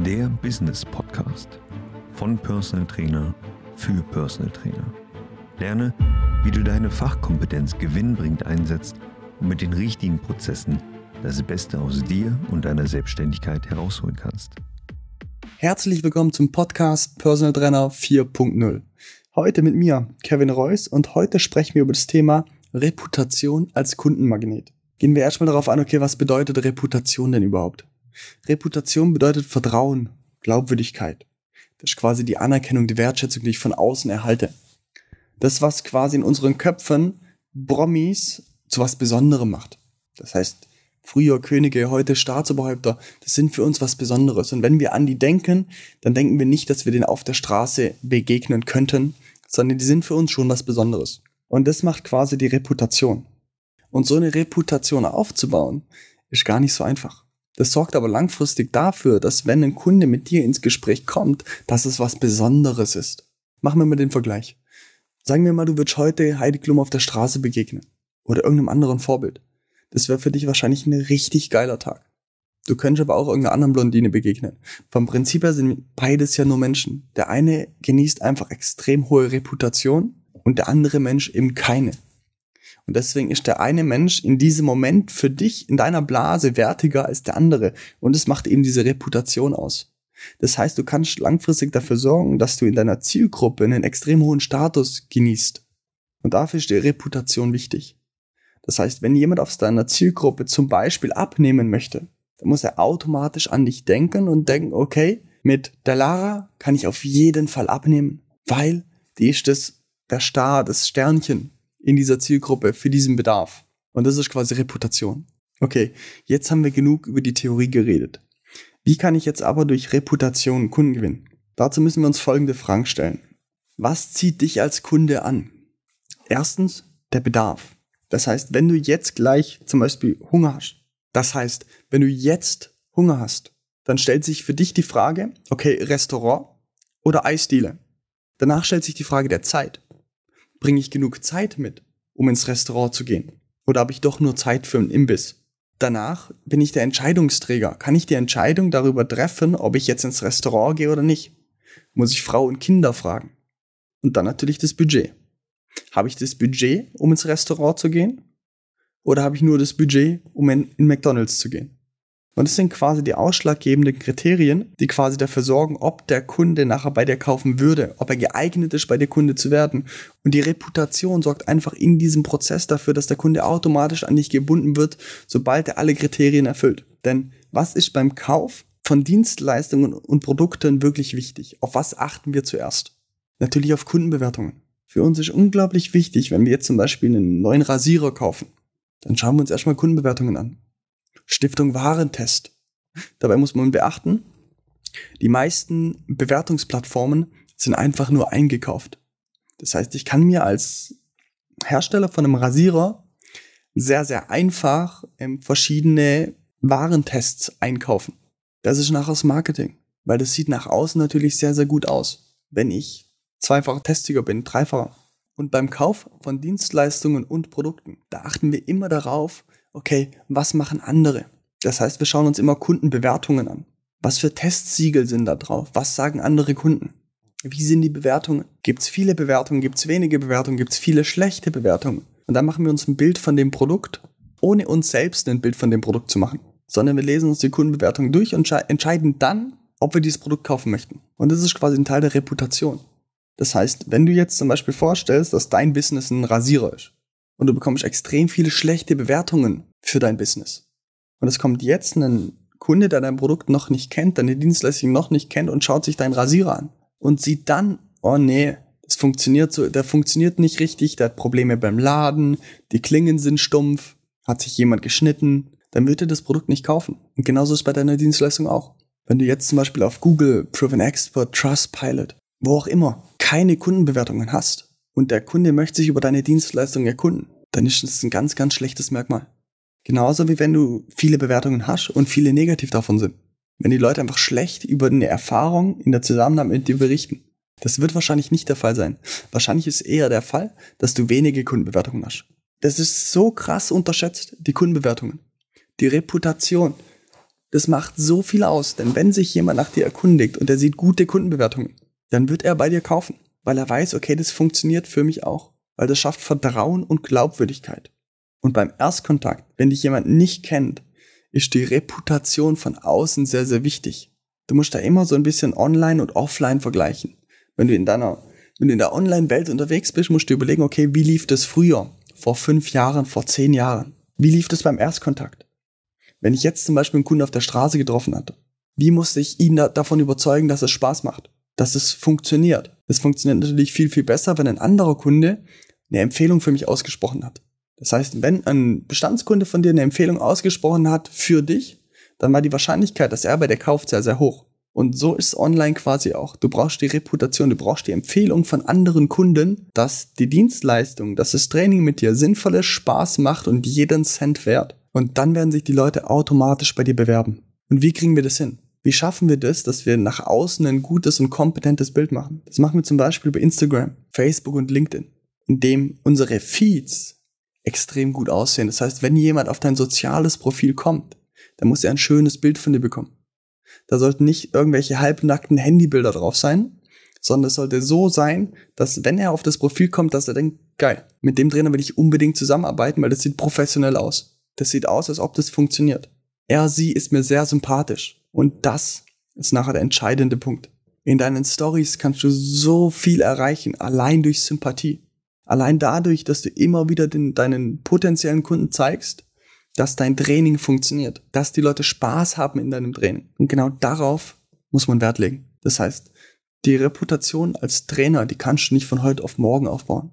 der Business Podcast von Personal Trainer für Personal Trainer. Lerne, wie du deine Fachkompetenz gewinnbringend einsetzt und mit den richtigen Prozessen das Beste aus dir und deiner Selbstständigkeit herausholen kannst. Herzlich willkommen zum Podcast Personal Trainer 4.0. Heute mit mir, Kevin Reuss, und heute sprechen wir über das Thema Reputation als Kundenmagnet. Gehen wir erstmal darauf an, okay, was bedeutet Reputation denn überhaupt? Reputation bedeutet Vertrauen, Glaubwürdigkeit. Das ist quasi die Anerkennung, die Wertschätzung, die ich von außen erhalte. Das, was quasi in unseren Köpfen Promis zu was Besonderem macht. Das heißt, früher Könige, heute Staatsoberhäupter, das sind für uns was Besonderes. Und wenn wir an die denken, dann denken wir nicht, dass wir denen auf der Straße begegnen könnten, sondern die sind für uns schon was Besonderes. Und das macht quasi die Reputation. Und so eine Reputation aufzubauen, ist gar nicht so einfach. Das sorgt aber langfristig dafür, dass wenn ein Kunde mit dir ins Gespräch kommt, dass es was Besonderes ist. Machen wir mal den Vergleich. Sagen wir mal, du würdest heute Heidi Klum auf der Straße begegnen. Oder irgendeinem anderen Vorbild. Das wäre für dich wahrscheinlich ein richtig geiler Tag. Du könntest aber auch irgendeiner anderen Blondine begegnen. Vom Prinzip her sind beides ja nur Menschen. Der eine genießt einfach extrem hohe Reputation und der andere Mensch eben keine. Und deswegen ist der eine Mensch in diesem Moment für dich in deiner Blase wertiger als der andere. Und es macht eben diese Reputation aus. Das heißt, du kannst langfristig dafür sorgen, dass du in deiner Zielgruppe einen extrem hohen Status genießt. Und dafür ist die Reputation wichtig. Das heißt, wenn jemand aus deiner Zielgruppe zum Beispiel abnehmen möchte, dann muss er automatisch an dich denken und denken, okay, mit der Lara kann ich auf jeden Fall abnehmen, weil die ist das, der Star, das Sternchen in dieser Zielgruppe für diesen Bedarf. Und das ist quasi Reputation. Okay, jetzt haben wir genug über die Theorie geredet. Wie kann ich jetzt aber durch Reputation Kunden gewinnen? Dazu müssen wir uns folgende Fragen stellen. Was zieht dich als Kunde an? Erstens, der Bedarf. Das heißt, wenn du jetzt gleich zum Beispiel Hunger hast, das heißt, wenn du jetzt Hunger hast, dann stellt sich für dich die Frage, okay, Restaurant oder Eisdiele. Danach stellt sich die Frage der Zeit. Bringe ich genug Zeit mit, um ins Restaurant zu gehen? Oder habe ich doch nur Zeit für einen Imbiss? Danach bin ich der Entscheidungsträger. Kann ich die Entscheidung darüber treffen, ob ich jetzt ins Restaurant gehe oder nicht? Muss ich Frau und Kinder fragen? Und dann natürlich das Budget. Habe ich das Budget, um ins Restaurant zu gehen? Oder habe ich nur das Budget, um in, in McDonald's zu gehen? Und das sind quasi die ausschlaggebenden Kriterien, die quasi dafür sorgen, ob der Kunde nachher bei dir kaufen würde, ob er geeignet ist, bei dir Kunde zu werden. Und die Reputation sorgt einfach in diesem Prozess dafür, dass der Kunde automatisch an dich gebunden wird, sobald er alle Kriterien erfüllt. Denn was ist beim Kauf von Dienstleistungen und Produkten wirklich wichtig? Auf was achten wir zuerst? Natürlich auf Kundenbewertungen. Für uns ist unglaublich wichtig, wenn wir jetzt zum Beispiel einen neuen Rasierer kaufen, dann schauen wir uns erstmal Kundenbewertungen an. Stiftung Warentest. Dabei muss man beachten, die meisten Bewertungsplattformen sind einfach nur eingekauft. Das heißt, ich kann mir als Hersteller von einem Rasierer sehr, sehr einfach ähm, verschiedene Warentests einkaufen. Das ist nachher das Marketing, weil das sieht nach außen natürlich sehr, sehr gut aus. Wenn ich zweifacher Testsieger bin, dreifacher. Und beim Kauf von Dienstleistungen und Produkten, da achten wir immer darauf, okay, was machen andere? Das heißt, wir schauen uns immer Kundenbewertungen an. Was für Testsiegel sind da drauf? Was sagen andere Kunden? Wie sind die Bewertungen? Gibt es viele Bewertungen? Gibt es wenige Bewertungen? Gibt es viele schlechte Bewertungen? Und dann machen wir uns ein Bild von dem Produkt, ohne uns selbst ein Bild von dem Produkt zu machen. Sondern wir lesen uns die Kundenbewertungen durch und entscheiden dann, ob wir dieses Produkt kaufen möchten. Und das ist quasi ein Teil der Reputation. Das heißt, wenn du jetzt zum Beispiel vorstellst, dass dein Business ein Rasierer ist, und du bekommst extrem viele schlechte Bewertungen für dein Business. Und es kommt jetzt ein Kunde, der dein Produkt noch nicht kennt, deine Dienstleistung noch nicht kennt und schaut sich deinen Rasierer an und sieht dann, oh nee, das funktioniert so, der funktioniert nicht richtig, der hat Probleme beim Laden, die Klingen sind stumpf, hat sich jemand geschnitten, dann wird er das Produkt nicht kaufen. Und genauso ist bei deiner Dienstleistung auch. Wenn du jetzt zum Beispiel auf Google, Proven Expert, Trustpilot, wo auch immer, keine Kundenbewertungen hast, und der Kunde möchte sich über deine Dienstleistung erkunden, dann ist das ein ganz, ganz schlechtes Merkmal. Genauso wie wenn du viele Bewertungen hast und viele negativ davon sind. Wenn die Leute einfach schlecht über eine Erfahrung in der Zusammenarbeit mit dir berichten. Das wird wahrscheinlich nicht der Fall sein. Wahrscheinlich ist eher der Fall, dass du wenige Kundenbewertungen hast. Das ist so krass unterschätzt, die Kundenbewertungen. Die Reputation. Das macht so viel aus, denn wenn sich jemand nach dir erkundigt und er sieht gute Kundenbewertungen, dann wird er bei dir kaufen, weil er weiß, okay, das funktioniert für mich auch, weil das schafft Vertrauen und Glaubwürdigkeit. Und beim Erstkontakt, wenn dich jemand nicht kennt, ist die Reputation von außen sehr, sehr wichtig. Du musst da immer so ein bisschen online und offline vergleichen. Wenn du in deiner, wenn du in der Online-Welt unterwegs bist, musst du überlegen, okay, wie lief das früher? Vor fünf Jahren, vor zehn Jahren? Wie lief das beim Erstkontakt? Wenn ich jetzt zum Beispiel einen Kunden auf der Straße getroffen hatte, wie musste ich ihn da, davon überzeugen, dass es Spaß macht? Dass es funktioniert? Es funktioniert natürlich viel, viel besser, wenn ein anderer Kunde eine Empfehlung für mich ausgesprochen hat. Das heißt, wenn ein Bestandskunde von dir eine Empfehlung ausgesprochen hat für dich, dann war die Wahrscheinlichkeit, dass er bei dir kauft, sehr, sehr hoch. Und so ist online quasi auch. Du brauchst die Reputation, du brauchst die Empfehlung von anderen Kunden, dass die Dienstleistung, dass das Training mit dir sinnvolles Spaß macht und jeden Cent wert. Und dann werden sich die Leute automatisch bei dir bewerben. Und wie kriegen wir das hin? Wie schaffen wir das, dass wir nach außen ein gutes und kompetentes Bild machen? Das machen wir zum Beispiel bei Instagram, Facebook und LinkedIn, indem unsere Feeds extrem gut aussehen. Das heißt, wenn jemand auf dein soziales Profil kommt, dann muss er ein schönes Bild von dir bekommen. Da sollten nicht irgendwelche halbnackten Handybilder drauf sein, sondern es sollte so sein, dass wenn er auf das Profil kommt, dass er denkt, geil, mit dem Trainer will ich unbedingt zusammenarbeiten, weil das sieht professionell aus. Das sieht aus, als ob das funktioniert. Er, sie ist mir sehr sympathisch. Und das ist nachher der entscheidende Punkt. In deinen Stories kannst du so viel erreichen, allein durch Sympathie. Allein dadurch, dass du immer wieder den, deinen potenziellen Kunden zeigst, dass dein Training funktioniert, dass die Leute Spaß haben in deinem Training. Und genau darauf muss man Wert legen. Das heißt, die Reputation als Trainer, die kannst du nicht von heute auf morgen aufbauen.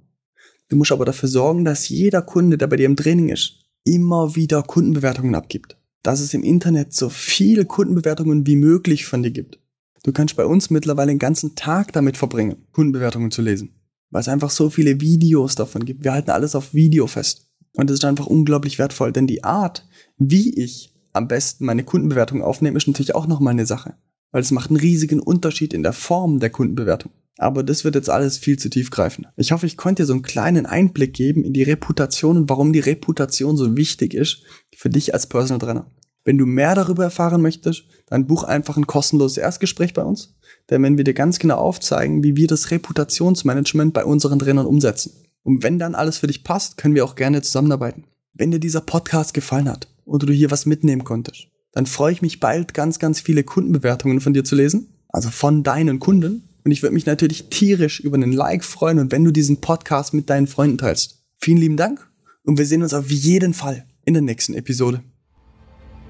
Du musst aber dafür sorgen, dass jeder Kunde, der bei dir im Training ist, immer wieder Kundenbewertungen abgibt. Dass es im Internet so viele Kundenbewertungen wie möglich von dir gibt. Du kannst bei uns mittlerweile den ganzen Tag damit verbringen, Kundenbewertungen zu lesen. Weil es einfach so viele Videos davon gibt. Wir halten alles auf Video fest. Und das ist einfach unglaublich wertvoll, denn die Art, wie ich am besten meine Kundenbewertung aufnehme, ist natürlich auch nochmal eine Sache. Weil es macht einen riesigen Unterschied in der Form der Kundenbewertung. Aber das wird jetzt alles viel zu tief greifen. Ich hoffe, ich konnte dir so einen kleinen Einblick geben in die Reputation und warum die Reputation so wichtig ist für dich als Personal Trainer. Wenn du mehr darüber erfahren möchtest, dann buch einfach ein kostenloses Erstgespräch bei uns. Denn wenn wir dir ganz genau aufzeigen, wie wir das Reputationsmanagement bei unseren Trainern umsetzen. Und wenn dann alles für dich passt, können wir auch gerne zusammenarbeiten. Wenn dir dieser Podcast gefallen hat oder du hier was mitnehmen konntest, dann freue ich mich bald ganz, ganz viele Kundenbewertungen von dir zu lesen. Also von deinen Kunden. Und ich würde mich natürlich tierisch über einen Like freuen und wenn du diesen Podcast mit deinen Freunden teilst. Vielen lieben Dank und wir sehen uns auf jeden Fall in der nächsten Episode.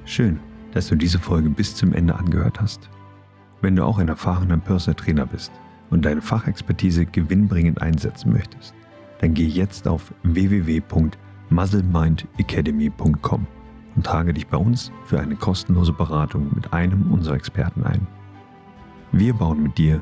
Schön, dass du diese Folge bis zum Ende angehört hast. Wenn du auch ein erfahrener Personal Trainer bist und deine Fachexpertise gewinnbringend einsetzen möchtest, dann geh jetzt auf www.muzzlemindacademy.com und trage dich bei uns für eine kostenlose Beratung mit einem unserer Experten ein. Wir bauen mit dir